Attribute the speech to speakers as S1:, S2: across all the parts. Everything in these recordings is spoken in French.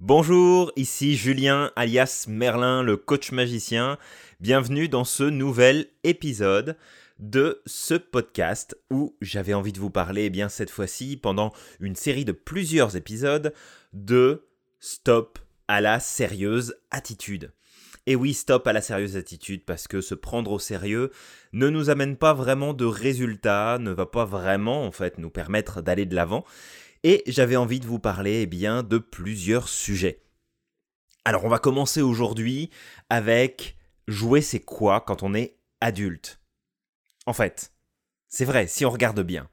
S1: Bonjour, ici Julien alias Merlin, le coach magicien. Bienvenue dans ce nouvel épisode de ce podcast où j'avais envie de vous parler, eh bien cette fois-ci, pendant une série de plusieurs épisodes, de stop à la sérieuse attitude. Et oui, stop à la sérieuse attitude, parce que se prendre au sérieux ne nous amène pas vraiment de résultats, ne va pas vraiment en fait nous permettre d'aller de l'avant et j'avais envie de vous parler eh bien, de plusieurs sujets. Alors on va commencer aujourd'hui avec jouer c'est quoi quand on est adulte? En fait, c'est vrai, si on regarde bien,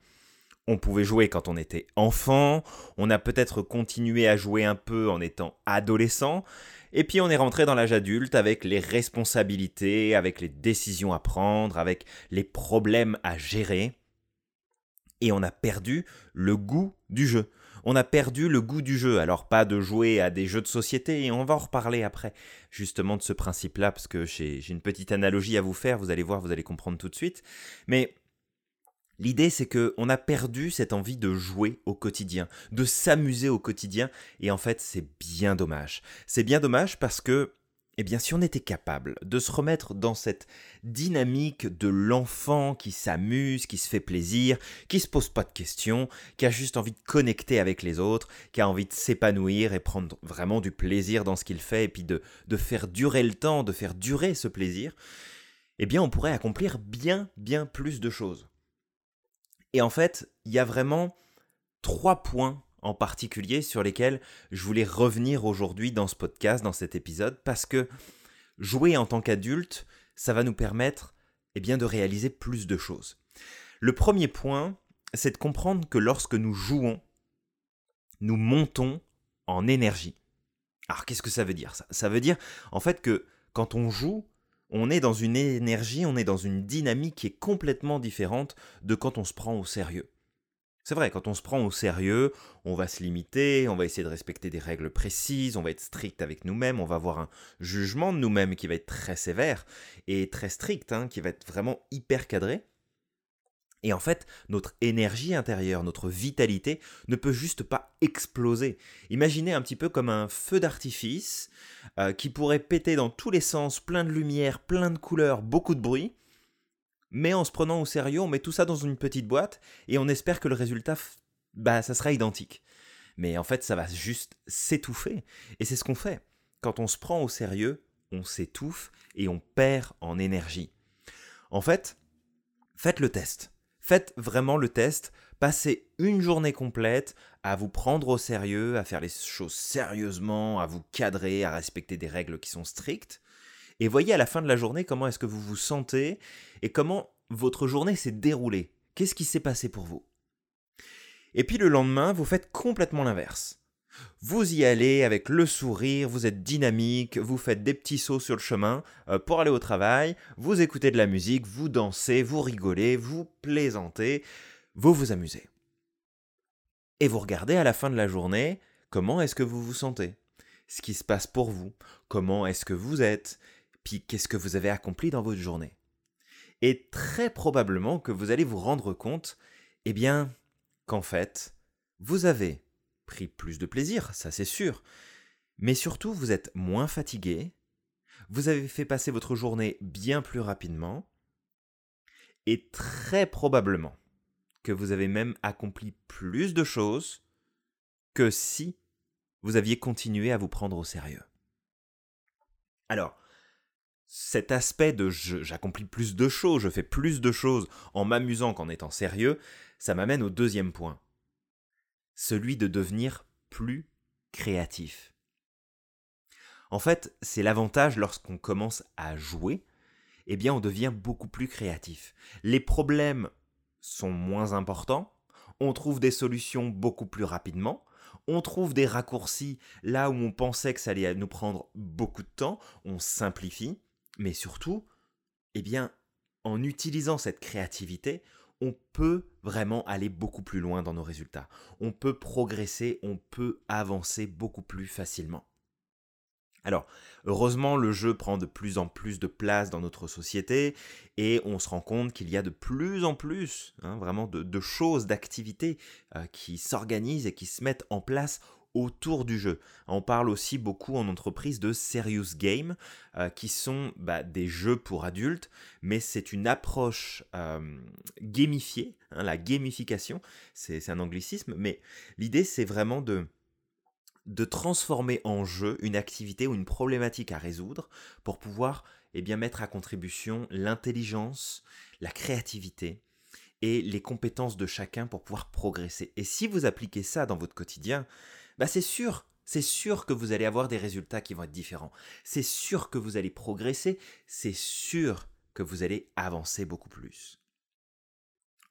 S1: on pouvait jouer quand on était enfant, on a peut-être continué à jouer un peu en étant adolescent, et puis on est rentré dans l'âge adulte avec les responsabilités, avec les décisions à prendre, avec les problèmes à gérer et on a perdu le goût du jeu. On a perdu le goût du jeu. Alors pas de jouer à des jeux de société, et on va en reparler après justement de ce principe-là, parce que j'ai une petite analogie à vous faire, vous allez voir, vous allez comprendre tout de suite. Mais L'idée, c'est que on a perdu cette envie de jouer au quotidien, de s'amuser au quotidien, et en fait, c'est bien dommage. C'est bien dommage parce que eh bien, si on était capable de se remettre dans cette dynamique de l'enfant qui s'amuse, qui se fait plaisir, qui se pose pas de questions, qui a juste envie de connecter avec les autres, qui a envie de s'épanouir et prendre vraiment du plaisir dans ce qu'il fait, et puis de, de faire durer le temps, de faire durer ce plaisir, eh bien, on pourrait accomplir bien, bien plus de choses. Et en fait, il y a vraiment trois points en particulier sur lesquels je voulais revenir aujourd'hui dans ce podcast, dans cet épisode, parce que jouer en tant qu'adulte, ça va nous permettre eh bien, de réaliser plus de choses. Le premier point, c'est de comprendre que lorsque nous jouons, nous montons en énergie. Alors qu'est-ce que ça veut dire ça? Ça veut dire en fait que quand on joue, on est dans une énergie, on est dans une dynamique qui est complètement différente de quand on se prend au sérieux. C'est vrai, quand on se prend au sérieux, on va se limiter, on va essayer de respecter des règles précises, on va être strict avec nous-mêmes, on va avoir un jugement de nous-mêmes qui va être très sévère et très strict, hein, qui va être vraiment hyper cadré. Et en fait, notre énergie intérieure, notre vitalité ne peut juste pas exploser. Imaginez un petit peu comme un feu d'artifice euh, qui pourrait péter dans tous les sens, plein de lumière, plein de couleurs, beaucoup de bruit mais en se prenant au sérieux, on met tout ça dans une petite boîte et on espère que le résultat, bah, ça sera identique. Mais en fait, ça va juste s'étouffer. Et c'est ce qu'on fait. Quand on se prend au sérieux, on s'étouffe et on perd en énergie. En fait, faites le test. Faites vraiment le test. Passez une journée complète à vous prendre au sérieux, à faire les choses sérieusement, à vous cadrer, à respecter des règles qui sont strictes et voyez à la fin de la journée comment est-ce que vous vous sentez et comment votre journée s'est déroulée. Qu'est-ce qui s'est passé pour vous? Et puis le lendemain, vous faites complètement l'inverse. Vous y allez avec le sourire, vous êtes dynamique, vous faites des petits sauts sur le chemin euh, pour aller au travail, vous écoutez de la musique, vous dansez, vous rigolez, vous plaisantez, vous vous amusez. Et vous regardez à la fin de la journée comment est-ce que vous vous sentez, ce qui se passe pour vous, comment est-ce que vous êtes, puis qu'est-ce que vous avez accompli dans votre journée? Et très probablement que vous allez vous rendre compte, eh bien, qu'en fait, vous avez pris plus de plaisir, ça c'est sûr, mais surtout vous êtes moins fatigué, vous avez fait passer votre journée bien plus rapidement, et très probablement que vous avez même accompli plus de choses que si vous aviez continué à vous prendre au sérieux. Alors, cet aspect de j'accomplis plus de choses, je fais plus de choses en m'amusant qu'en étant sérieux, ça m'amène au deuxième point. Celui de devenir plus créatif. En fait, c'est l'avantage lorsqu'on commence à jouer, eh bien on devient beaucoup plus créatif. Les problèmes sont moins importants, on trouve des solutions beaucoup plus rapidement, on trouve des raccourcis là où on pensait que ça allait nous prendre beaucoup de temps, on simplifie, mais surtout, eh bien, en utilisant cette créativité, on peut vraiment aller beaucoup plus loin dans nos résultats. On peut progresser, on peut avancer beaucoup plus facilement. Alors, heureusement, le jeu prend de plus en plus de place dans notre société et on se rend compte qu'il y a de plus en plus, hein, vraiment, de, choses, d'activités euh, qui s'organisent et qui se mettent en place autour du jeu. On parle aussi beaucoup en entreprise de serious game, euh, qui sont bah, des jeux pour adultes, mais c'est une approche euh, gamifiée, hein, la gamification, c'est un anglicisme, mais l'idée c'est vraiment de transformer en jeu une activité ou une problématique à résoudre pour pouvoir eh bien, mettre à contribution l'intelligence, la créativité et les compétences de chacun pour pouvoir progresser. Et si vous appliquez ça dans votre quotidien, bah c'est sûr, c'est sûr que vous allez avoir des résultats qui vont être différents. C'est sûr que vous allez progresser, c'est sûr que vous allez avancer beaucoup plus.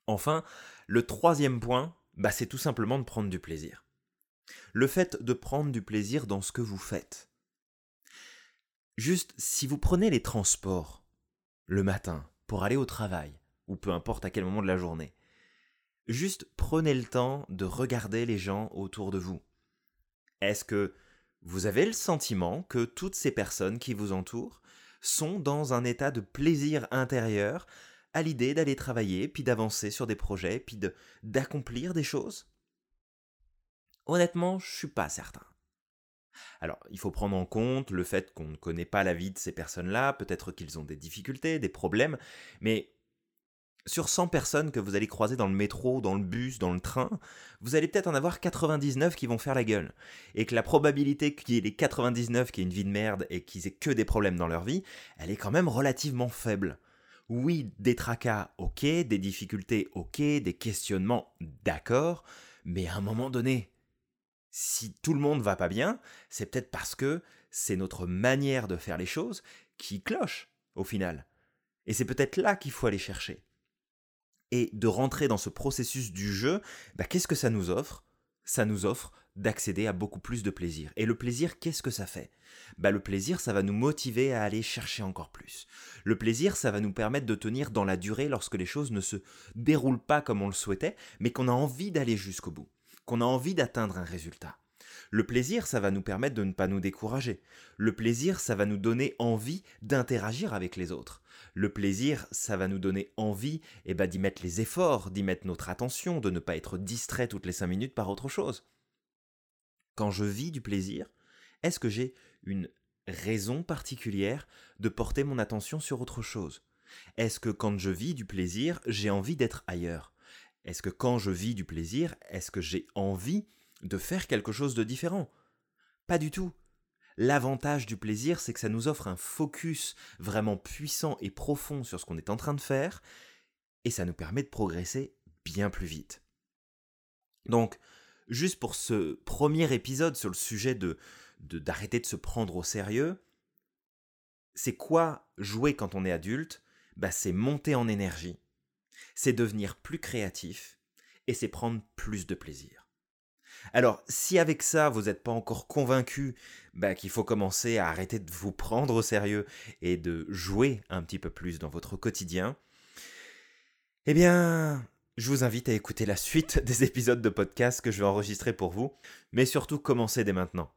S1: Enfin, le troisième point, bah c'est tout simplement de prendre du plaisir. Le fait de prendre du plaisir dans ce que vous faites. Juste, si vous prenez les transports le matin pour aller au travail, ou peu importe à quel moment de la journée, juste prenez le temps de regarder les gens autour de vous. Est-ce que vous avez le sentiment que toutes ces personnes qui vous entourent sont dans un état de plaisir intérieur à l'idée d'aller travailler, puis d'avancer sur des projets, puis d'accomplir des choses? Honnêtement, je suis pas certain. Alors, il faut prendre en compte le fait qu'on ne connaît pas la vie de ces personnes-là, peut-être qu'ils ont des difficultés, des problèmes, mais sur 100 personnes que vous allez croiser dans le métro, dans le bus, dans le train, vous allez peut-être en avoir 99 qui vont faire la gueule. Et que la probabilité qu'il y ait les 99 qui aient une vie de merde et qu'ils aient que des problèmes dans leur vie, elle est quand même relativement faible. Oui, des tracas, ok, des difficultés, ok, des questionnements, d'accord, mais à un moment donné, si tout le monde va pas bien, c'est peut-être parce que c'est notre manière de faire les choses qui cloche, au final. Et c'est peut-être là qu'il faut aller chercher. Et de rentrer dans ce processus du jeu, bah, qu'est-ce que ça nous offre? Ça nous offre d'accéder à beaucoup plus de plaisir. Et le plaisir, qu'est-ce que ça fait? Bah, Le plaisir, ça va nous motiver à aller chercher encore plus. Le plaisir, ça va nous permettre de tenir dans la durée lorsque les choses ne se déroulent pas comme on le souhaitait, mais qu'on a envie d'aller jusqu'au bout qu'on a envie d'atteindre un résultat. Le plaisir, ça va nous permettre de ne pas nous décourager. Le plaisir, ça va nous donner envie d'interagir avec les autres. Le plaisir, ça va nous donner envie eh ben, d'y mettre les efforts, d'y mettre notre attention, de ne pas être distrait toutes les cinq minutes par autre chose. Quand je vis du plaisir, est-ce que j'ai une raison particulière de porter mon attention sur autre chose? Est-ce que quand je vis du plaisir, j'ai envie d'être ailleurs? Est-ce que quand je vis du plaisir, est-ce que j'ai envie de faire quelque chose de différent Pas du tout. L'avantage du plaisir, c'est que ça nous offre un focus vraiment puissant et profond sur ce qu'on est en train de faire, et ça nous permet de progresser bien plus vite. Donc, juste pour ce premier épisode sur le sujet de d'arrêter de, se prendre au sérieux, c'est quoi jouer quand on est adulte? Bah, C'est monter en énergie, c'est devenir plus créatif et c'est prendre plus de plaisir. Alors, si avec ça, vous n'êtes pas encore convaincu bah, qu'il faut commencer à arrêter de vous prendre au sérieux et de jouer un petit peu plus dans votre quotidien, eh bien, je vous invite à écouter la suite des épisodes de podcast que je vais enregistrer pour vous, mais surtout commencez dès maintenant.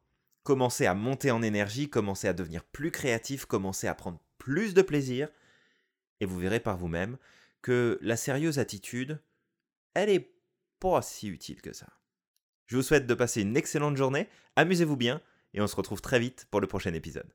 S1: Commencez à monter en énergie, commencez à devenir plus créatif, commencez à prendre plus de plaisir, et vous verrez par vous-même que la sérieuse attitude, elle est pas si utile que ça. Je vous souhaite de passer une excellente journée, amusez-vous bien, et on se retrouve très vite pour le prochain épisode.